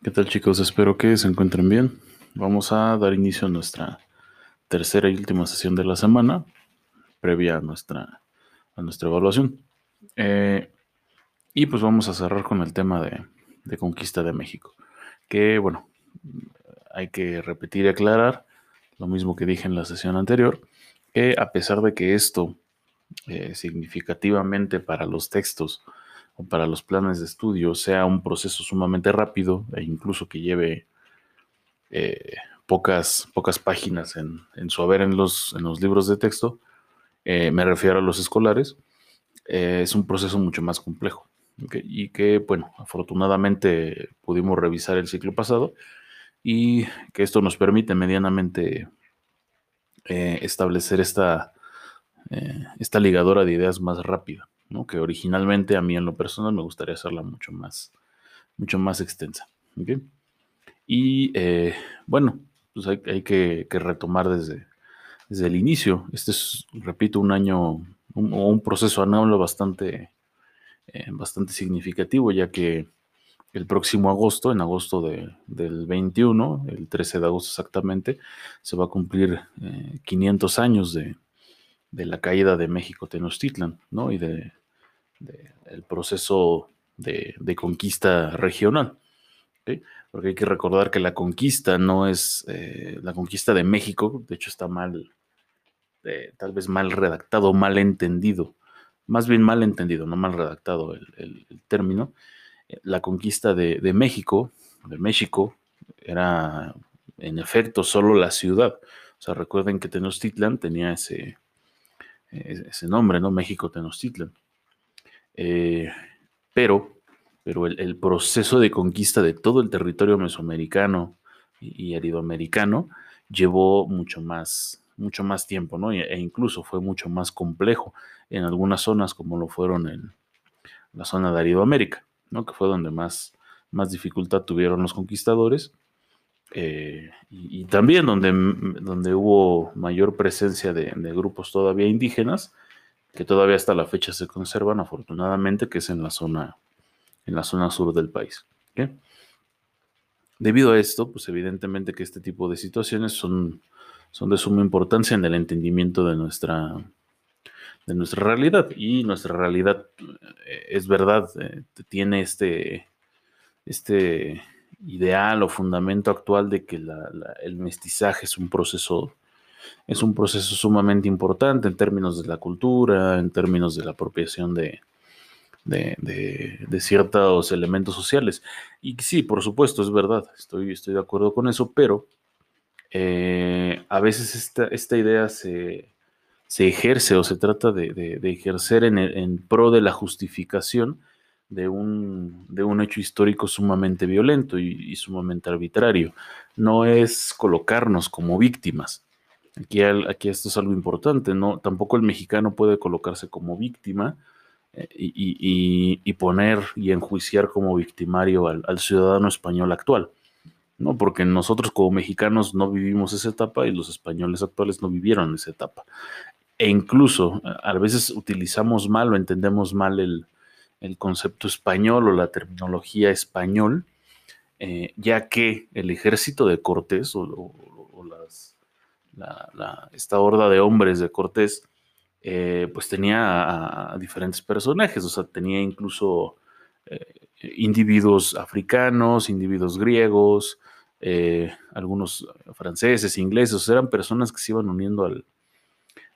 ¿Qué tal chicos? Espero que se encuentren bien. Vamos a dar inicio a nuestra tercera y última sesión de la semana, previa a nuestra, a nuestra evaluación. Eh, y pues vamos a cerrar con el tema de, de, conquista de México. Que bueno, hay que repetir y aclarar lo mismo que dije en la sesión anterior, que a pesar de que esto eh, significativamente para los textos o para los planes de estudio sea un proceso sumamente rápido e incluso que lleve eh, pocas, pocas páginas en, su haber en los, en los libros de texto, eh, me refiero a los escolares, eh, es un proceso mucho más complejo. Y que, bueno, afortunadamente pudimos revisar el ciclo pasado y que esto nos permite medianamente establecer esta, esta ligadora de ideas más rápida que originalmente a mí en lo personal me gustaría hacerla mucho más, mucho más extensa. Y eh, bueno, pues hay, que, retomar desde, desde el inicio. Este es, repito, un año o un, proceso anual bastante, eh, bastante significativo, ya que el próximo agosto, en agosto del 21, el 13 de agosto exactamente, se va a cumplir 500 eh, años de, de la caída de México Tenochtitlan, ¿no? Y de, el proceso de, conquista regional. Porque hay que recordar que la conquista no es eh, la conquista de México, de hecho está mal, eh, tal vez mal redactado, mal entendido, más bien mal entendido, no mal redactado el, término. La conquista de, México, de México, era en efecto solo la ciudad. O sea, recuerden que Tenochtitlan tenía ese, ese nombre, ¿no? México Tenochtitlan. Eh, pero pero el, proceso de conquista de todo el territorio mesoamericano y, aridoamericano llevó mucho más, mucho más tiempo, ¿no? E, incluso fue mucho más complejo en algunas zonas como lo fueron en la zona de Aridoamérica, ¿no? Que fue donde más, más dificultad tuvieron los conquistadores. Eh, y, también donde, donde hubo mayor presencia de grupos todavía indígenas, que todavía hasta la fecha se conservan, afortunadamente, que es en la zona, en la zona sur del país. Debido a esto, pues evidentemente que este tipo de situaciones son, son de suma importancia en el entendimiento de nuestra, de nuestra realidad. Y nuestra realidad, eh, es verdad, eh, tiene este, este ideal o fundamento actual de que el mestizaje es un proceso es un proceso sumamente importante en términos de la cultura, en términos de la apropiación de, de, ciertos elementos sociales. Y sí, por supuesto, es verdad, estoy, estoy de acuerdo con eso, pero eh, a veces esta, esta idea se, ejerce o se trata de, ejercer en, pro de la justificación de un, de un hecho histórico sumamente violento y, y, sumamente arbitrario. No es colocarnos como víctimas, Aquí, aquí esto es algo importante, ¿no? Tampoco el mexicano puede colocarse como víctima eh, y, poner y enjuiciar como victimario al, ciudadano español actual, ¿no? Porque nosotros como mexicanos no vivimos esa etapa y los españoles actuales no vivieron esa etapa. E incluso a veces utilizamos mal o entendemos mal el, concepto español o la terminología español, eh, ya que el ejército de Cortés o esta horda de hombres de Cortés, eh, pues tenía a, diferentes personajes, o sea, tenía incluso eh, individuos africanos, individuos griegos, algunos franceses, ingleses, eran personas que se iban uniendo al,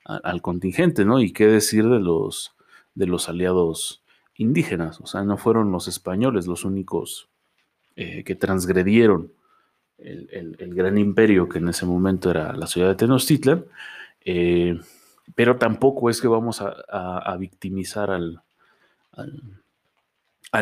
al, contingente, ¿no? Y qué decir de los, de los aliados indígenas, o sea, no fueron los españoles los únicos que transgredieron el, gran imperio que en ese momento era la ciudad de Tenochtitlan, eh, pero tampoco es que vamos a, victimizar al,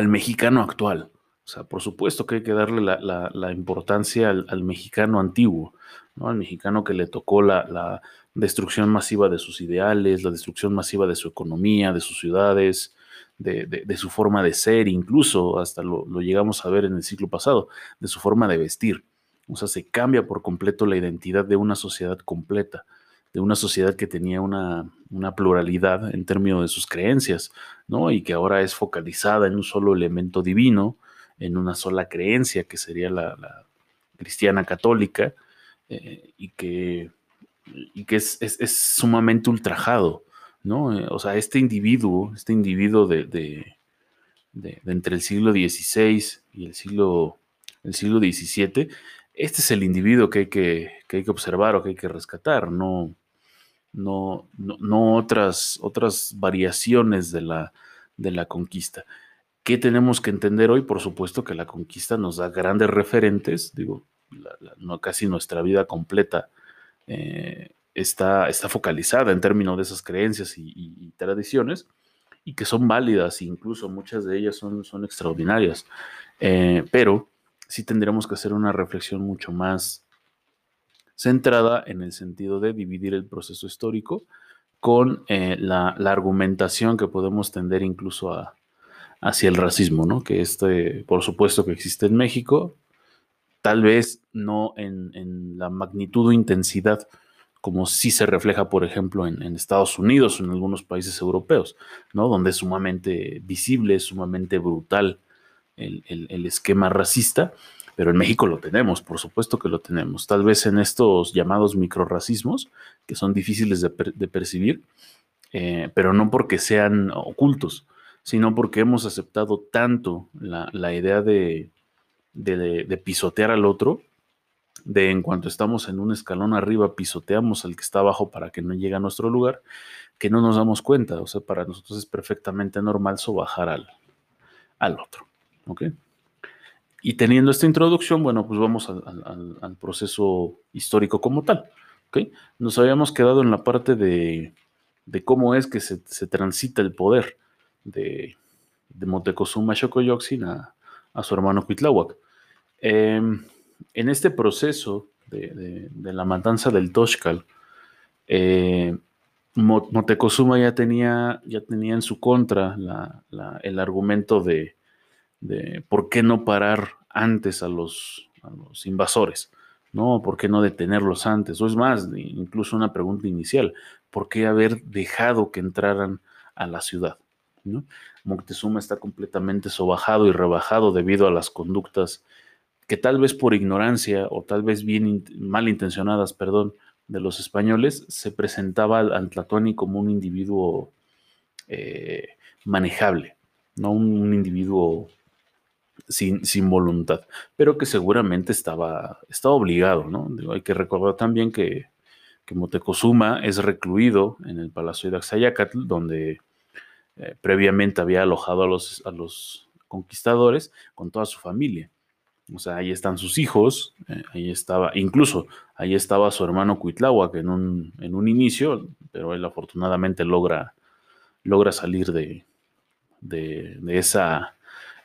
mexicano actual. O sea, por supuesto que hay que darle la, importancia al, mexicano antiguo, al mexicano que le tocó la, destrucción masiva de sus ideales, la destrucción masiva de su economía, de sus ciudades, de, su forma de ser, incluso hasta lo, llegamos a ver en el siglo pasado, de su forma de vestir. O sea, se cambia por completo la identidad de una sociedad completa, de una sociedad que tenía una, pluralidad en términos de sus creencias, ¿no? Y que ahora es focalizada en un solo elemento divino, en una sola creencia, que sería la, cristiana católica, eh, y que, y que es, sumamente ultrajado, ¿no? o sea, este individuo, este individuo de, entre el siglo XVI y el siglo, el siglo XVII, este es el individuo que hay que, hay que observar o que hay que rescatar, no, no, no, otras, otras variaciones de la, de la conquista. ¿Qué tenemos que entender hoy? Por supuesto que la conquista nos da grandes referentes, digo, no, casi nuestra vida completa eh, está, está, focalizada en términos de esas creencias y, tradiciones y que son válidas, incluso muchas de ellas son, son extraordinarias, eh, pero sí tendremos que hacer una reflexión mucho más centrada en el sentido de dividir el proceso histórico con eh, la, argumentación que podemos tender incluso hacia el racismo, ¿no? Que este, por supuesto que existe en México, tal vez no en, la magnitud o intensidad como sí se refleja, por ejemplo, en, Estados Unidos o en algunos países europeos, ¿no? Donde es sumamente visible, sumamente brutal el, el esquema racista, pero en México lo tenemos, por supuesto que lo tenemos. Tal vez en estos llamados microracismos, que son difíciles de, percibir, eh, pero no porque sean ocultos, sino porque hemos aceptado tanto la, idea de, pisotear al otro, de en cuanto estamos en un escalón arriba, pisoteamos al que está abajo para que no llegue a nuestro lugar, que no nos damos cuenta. O sea, para nosotros es perfectamente normal sobajar al, al otro. ¿Ok? Y teniendo esta introducción, bueno, pues vamos al, proceso histórico como tal. ¿okay? Nos habíamos quedado en la parte de, cómo es que se, transita el poder de, de Moctezuma Xocoyotzin a, su hermano Cuitláhuac. Em, en este proceso de, la matanza del Toshkal, eh, ya tenía, ya tenía en su contra el argumento de, por qué no parar antes a los, los invasores, ¿no? ¿Por qué no detenerlos antes? O es más, incluso una pregunta inicial, ¿por qué haber dejado que entraran a la ciudad? ¿no? Moctezuma está completamente sobajado y rebajado debido a las conductas que tal vez por ignorancia o tal vez bien malintencionadas, perdón, de los españoles, se presentaba al Tlatuani como un individuo eh, manejable, no un individuo sin, voluntad, pero que seguramente estaba, estaba obligado, ¿no? hay que recordar también que, que Motecozuma es recluido en el Palacio de Axayacatl, donde eh, previamente había alojado a los, a los conquistadores con toda su familia. O sea, ahí están sus hijos, eh, ahí estaba, incluso ahí estaba su hermano Cuitláhuac en un, en un inicio, pero él afortunadamente logra, logra salir de, de, esa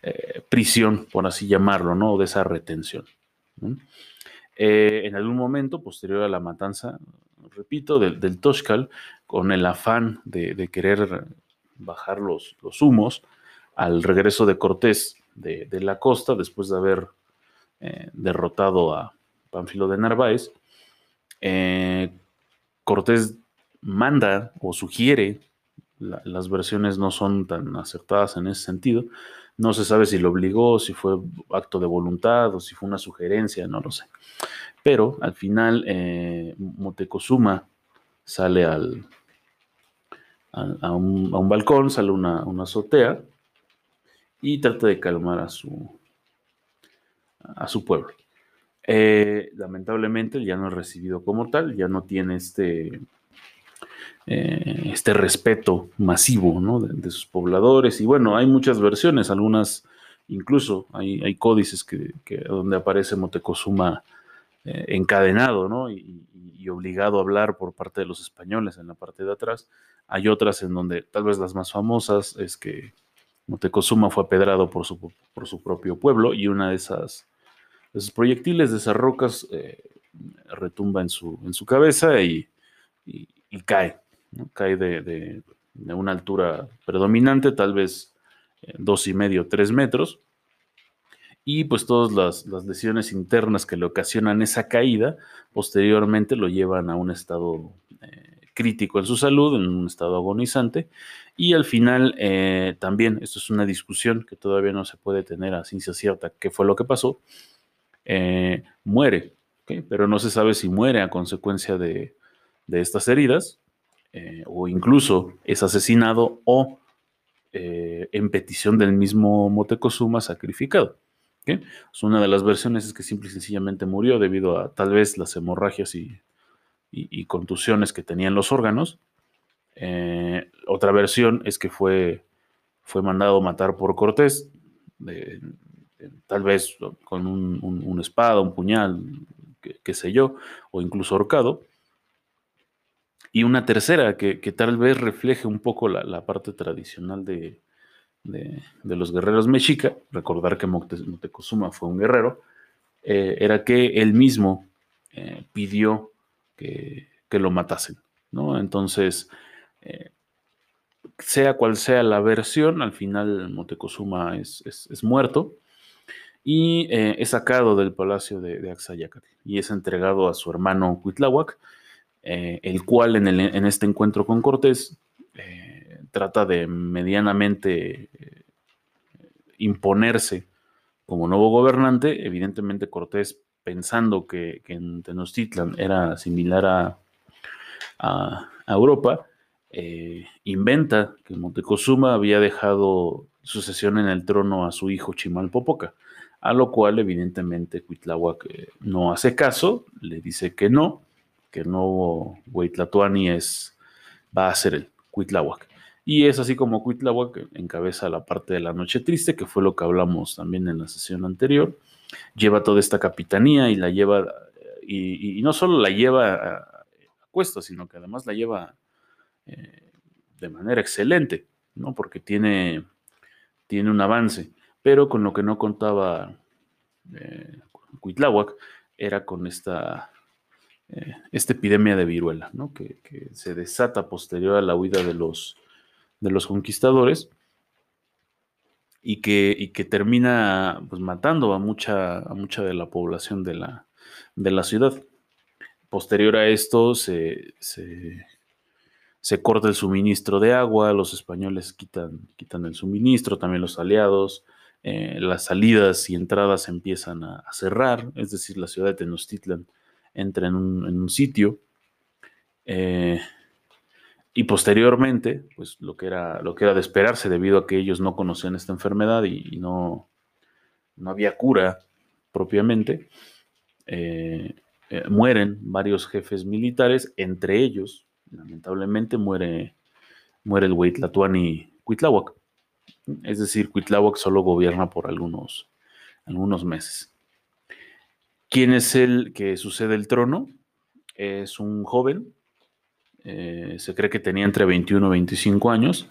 eh, prisión, por así llamarlo, ¿no? De esa retención. Eh, en algún momento, posterior a la matanza, repito, del, del Toshkal, con el afán de, querer bajar los, los, humos, al regreso de Cortés de, la costa, después de haber eh, derrotado a Pánfilo de Narváez, Cortés manda o sugiere, las versiones no son tan acertadas en ese sentido, no se sabe si lo obligó, si fue acto de voluntad o si fue una sugerencia, no lo sé. Pero al final eh, Motecozuma sale al, a, un, balcón, sale una azotea y trata de calmar a su, a su pueblo. Eh, lamentablemente ya no es recibido como tal, ya no tiene este, eh, este respeto masivo de, sus pobladores. Y bueno, hay muchas versiones, algunas incluso hay, hay códices que, donde aparece Motecozuma eh, encadenado ¿no? y, obligado a hablar por parte de los españoles en la parte de atrás. Hay otras en donde tal vez las más famosas es que Motecozuma fue apedrado por su, por su propio pueblo y una de esas esos proyectiles de esas rocas eh, retumba en su, en su cabeza y, y cae cae de, una altura predominante, tal vez eh, dos y medio, tres metros. Y pues todas las, lesiones internas que le ocasionan esa caída, posteriormente lo llevan a un estado eh, crítico en su salud, en un estado agonizante, y al final también, esto es una discusión que todavía no se puede tener a ciencia cierta qué fue lo que pasó, eh, muere, pero no se sabe si muere a consecuencia de, estas heridas, o incluso es asesinado o en petición del mismo Motecozuma sacrificado. Es una de las versiones es que simple y sencillamente murió debido a tal vez las hemorragias y, contusiones que tenían los órganos. Eh, otra versión es que fue, fue mandado matar por Cortés, tal vez con un, una espada, un puñal, qué sé yo, o incluso ahorcado. Y una tercera que, tal vez refleje un poco la parte tradicional de, de, los guerreros mexica, recordar que Moctezuma fue un guerrero, eh, era que él mismo eh, pidió que, lo matasen, ¿no? Entonces, eh, sea cual sea la versión, al final Moctezuma es, muerto y es sacado del palacio de, de y es entregado a su hermano Cuitláhuac, el cual en, en, este encuentro con Cortés trata de medianamente eh, imponerse como nuevo gobernante. Evidentemente Cortés, pensando que, en Tenochtitlan era similar a, a, Europa, eh, inventa que Montecozuma había dejado sucesión en el trono a su hijo Chimalpopoca, a lo cual evidentemente Cuitláhuac eh, no hace caso, le dice que no, que el nuevo Huitlatuani es, va a ser el Cuitláhuac. Y es así como Cuitláhuac encabeza la parte de la noche triste, que fue lo que hablamos también en la sesión anterior. Lleva toda esta capitanía y la lleva, y, no solo la lleva a, cuesta, sino que además la lleva eh, de manera excelente, ¿no? Porque tiene, tiene un avance. Pero con lo que no contaba eh, era con esta, eh, esta epidemia de viruela, ¿no? Que, que se desata posterior a la huida de los de los conquistadores y que, que termina pues, matando a mucha, a mucha de la población de la, de la ciudad. Posterior a esto se, se, corta el suministro de agua, los españoles quitan, quitan el suministro, también los aliados, eh, las salidas y entradas empiezan a, cerrar, es decir, la ciudad de Tenochtitlan entra en un, sitio. Eh, y posteriormente, pues lo que era, lo que era de esperarse debido a que ellos no conocían esta enfermedad y, no, no había cura propiamente, eh, mueren varios jefes militares, entre ellos, lamentablemente, muere, muere el Huitlatuani Cuitláhuac. Es decir, Cuitláhuac solo gobierna por algunos, algunos meses. ¿Quién es el que sucede el trono? Es un joven eh, se cree que tenía entre 21 y 25 años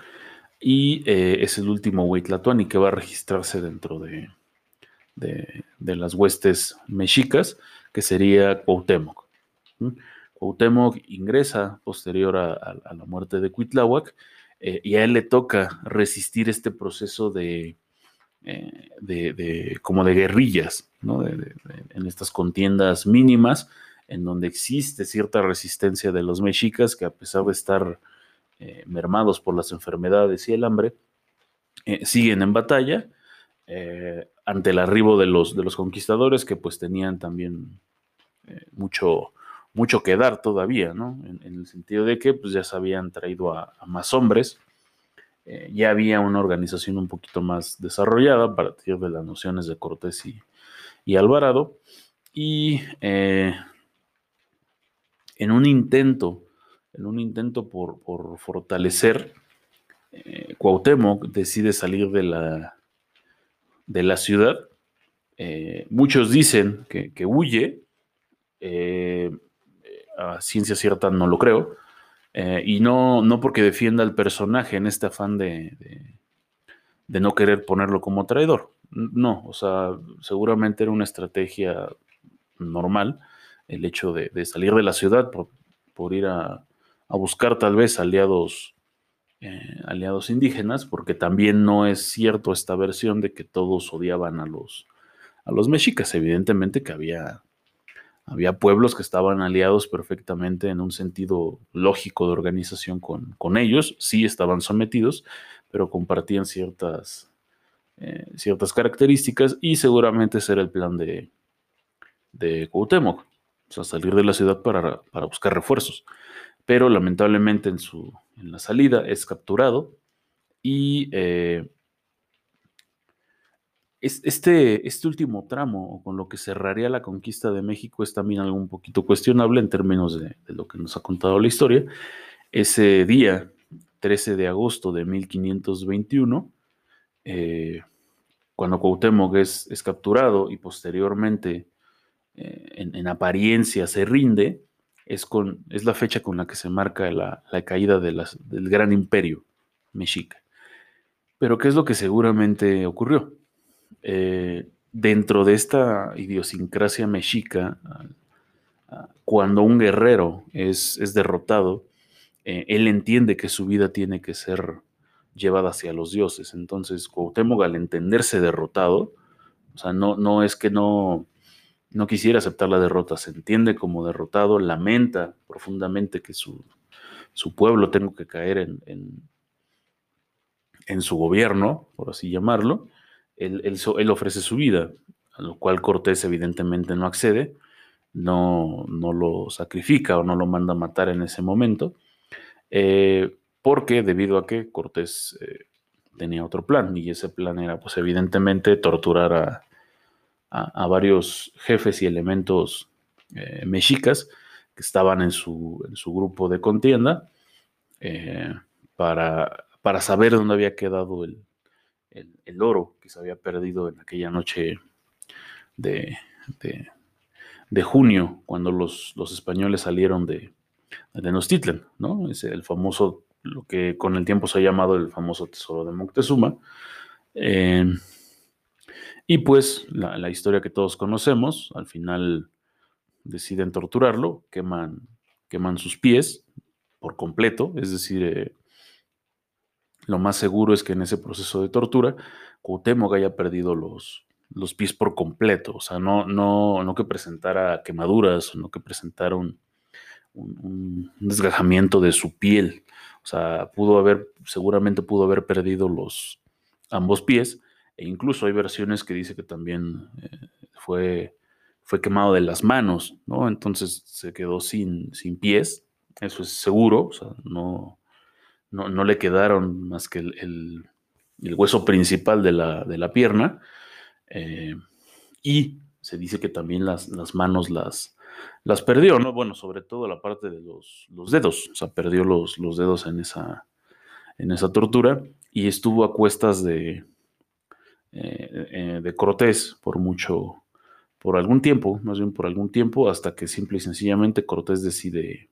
y eh, es el último Huitlatuani que va a registrarse dentro de, de, las huestes mexicas, que sería Cuauhtémoc. Cuauhtémoc ingresa posterior a, la muerte de Cuitláhuac eh, y a él le toca resistir este proceso de, de, como de guerrillas, en estas contiendas mínimas en donde existe cierta resistencia de los mexicas que a pesar de estar eh, mermados por las enfermedades y el hambre, eh, siguen en batalla eh, ante el arribo de los, de los conquistadores que pues tenían también mucho, mucho que dar todavía, ¿no? En, el sentido de que pues ya se habían traído a, más hombres, ya había una organización un poquito más desarrollada a partir de las nociones de Cortés y, y Alvarado, y en un intento, en un intento por, fortalecer, eh, Cuauhtémoc decide salir de la, de la ciudad. Eh, muchos dicen que, huye, eh, a ciencia cierta no lo creo, y no, no porque defienda al personaje en este afán de, de, no querer ponerlo como traidor. No, o sea, seguramente era una estrategia normal el hecho de, salir de la ciudad por, ir a, buscar tal vez aliados, eh, aliados indígenas, porque también no es cierto esta versión de que todos odiaban a los, a los mexicas. Evidentemente que había, Había pueblos que estaban aliados perfectamente en un sentido lógico de organización con, con ellos, sí estaban sometidos, pero compartían ciertas, eh, ciertas características y seguramente ese era el plan de, de Cuauhtémoc, o sea, salir de la ciudad para, para buscar refuerzos. Pero lamentablemente en, su, en la salida es capturado y eh, este, este último tramo, con lo que cerraría la conquista de México, es también algo un poquito cuestionable en términos de, lo que nos ha contado la historia. Ese día, 13 de agosto de 1521, eh, cuando Cuauhtémoc es, capturado y posteriormente eh, en, apariencia se rinde, es, con, es la fecha con la que se marca la, caída de del gran imperio mexica. Pero ¿qué es lo que seguramente ocurrió? Eh, dentro de esta idiosincrasia mexica, cuando un guerrero es, es derrotado, eh, él entiende que su vida tiene que ser llevada hacia los dioses. Entonces, Cuauhtémoc al entenderse derrotado, o sea, no, no es que no, no quisiera aceptar la derrota, se entiende como derrotado, lamenta profundamente que su, su pueblo tenga que caer en, en, en, su gobierno, por así llamarlo, él, ofrece su vida, a lo cual Cortés evidentemente no accede, no, no lo sacrifica o no lo manda a matar en ese momento, eh, porque debido a que Cortés eh, tenía otro plan y ese plan era pues evidentemente torturar a, varios jefes y elementos eh, mexicas que estaban en su, en su grupo de contienda para, para saber dónde había quedado el, el, oro que se había perdido en aquella noche de, de, junio, cuando los, los, españoles salieron de, de Tenochtitlan, ¿no? Es el famoso, lo que con el tiempo se ha llamado el famoso tesoro de Moctezuma. Em, y pues la, la, historia que todos conocemos, al final deciden torturarlo, queman, queman sus pies por completo, es decir, eh, lo más seguro es que en ese proceso de tortura, Cuauhtémoc haya perdido los, los pies por completo. O sea, no, no, no que presentara quemaduras, no que presentara un, desgajamiento de su piel. O sea, pudo haber, seguramente pudo haber perdido los ambos pies. E incluso hay versiones que dice que también eh, fue, fue quemado de las manos, ¿no? Entonces se quedó sin, sin pies. Eso es seguro. O sea, no, no, le quedaron más que el, hueso principal de la, pierna. Eh, y se dice que también las, manos las, las, perdió, ¿no? Bueno, sobre todo la parte de los, dedos, o sea, perdió los, los, dedos en esa, en esa tortura y estuvo a cuestas de, eh, eh, de Cortés por mucho, por algún tiempo, más bien por algún tiempo, hasta que simple y sencillamente Cortés decide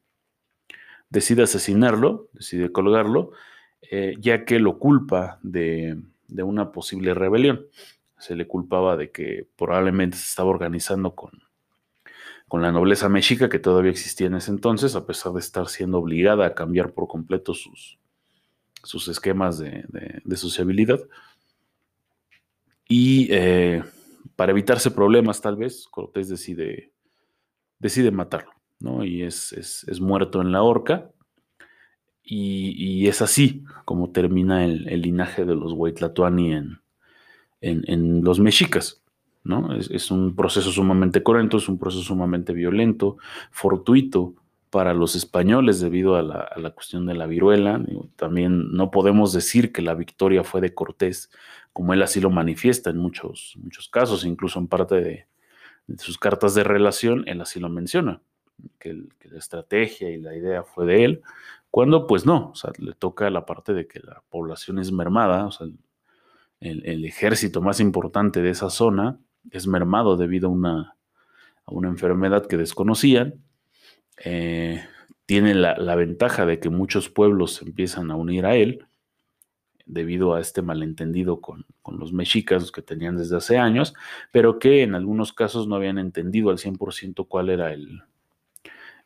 decide asesinarlo, decide colgarlo, eh, ya que lo culpa de, una posible rebelión. Se le culpaba de que probablemente se estaba organizando con, con la nobleza mexica que todavía existía en ese entonces, a pesar de estar siendo obligada a cambiar por completo sus, sus esquemas de, sociabilidad. Y eh, para evitarse problemas, tal vez, Cortés decide, decide matarlo. Y es, muerto en la horca. Y, es así como termina el, linaje de los Huaytlatuani en, en, los mexicas. ¿no? Es, un proceso sumamente cruento, es un proceso sumamente violento, fortuito para los españoles debido a la, cuestión de la viruela. También no podemos decir que la victoria fue de Cortés, como él así lo manifiesta en muchos, muchos casos, incluso en parte de sus cartas de relación, él así lo menciona que, la estrategia y la idea fue de él, cuando pues no, o sea, le toca la parte de que la población es mermada, o sea, el, ejército más importante de esa zona es mermado debido a una, a una enfermedad que desconocían. Eh, tiene la, ventaja de que muchos pueblos se empiezan a unir a él debido a este malentendido con, con, los mexicas que tenían desde hace años, pero que en algunos casos no habían entendido al 100% cuál era el,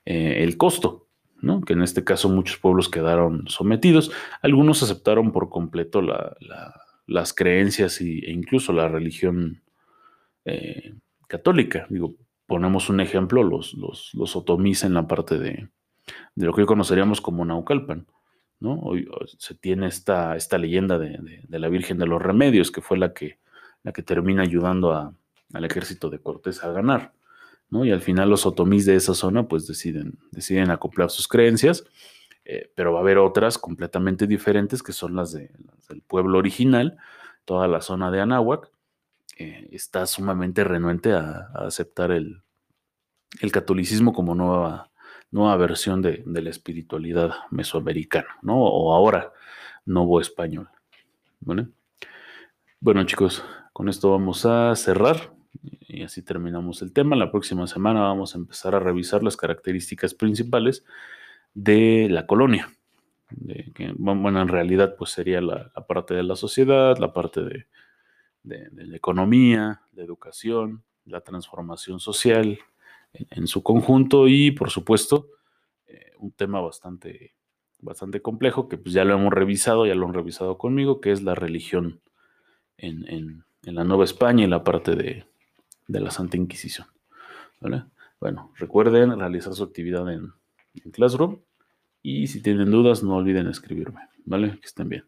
eh, el costo, ¿no? que en este caso muchos pueblos quedaron sometidos, algunos aceptaron por completo las creencias e incluso la religión eh, católica. Digo, ponemos un ejemplo, los, los, otomís en la parte de, lo que hoy conoceríamos como Naucalpan. Hoy se tiene esta, esta leyenda de, la Virgen de los Remedios, que fue la que, la que termina ayudando al ejército de Cortés a ganar. Y al final los otomís de esa zona pues deciden, deciden acoplar sus creencias, eh, pero va a haber otras completamente diferentes que son las, de, del pueblo original, toda la zona de Anáhuac, eh, está sumamente renuente a, aceptar el, catolicismo como nueva, nueva versión de, la espiritualidad mesoamericana, ¿no? O ahora, nuevo español. Bueno, chicos, con esto vamos a cerrar y así terminamos el tema. La próxima semana vamos a empezar a revisar las características principales de la colonia. bueno, en realidad pues sería la, parte de la sociedad, la parte de, la economía, la educación, la transformación social en, su conjunto y por supuesto eh, un tema bastante, bastante complejo que pues ya lo hemos revisado, ya lo han revisado conmigo, que es la religión en la Nueva España y la parte de, de la Santa Inquisición. Bueno, recuerden realizar su actividad en, en Classroom y si tienen dudas no olviden escribirme. ¿Vale? Que estén bien.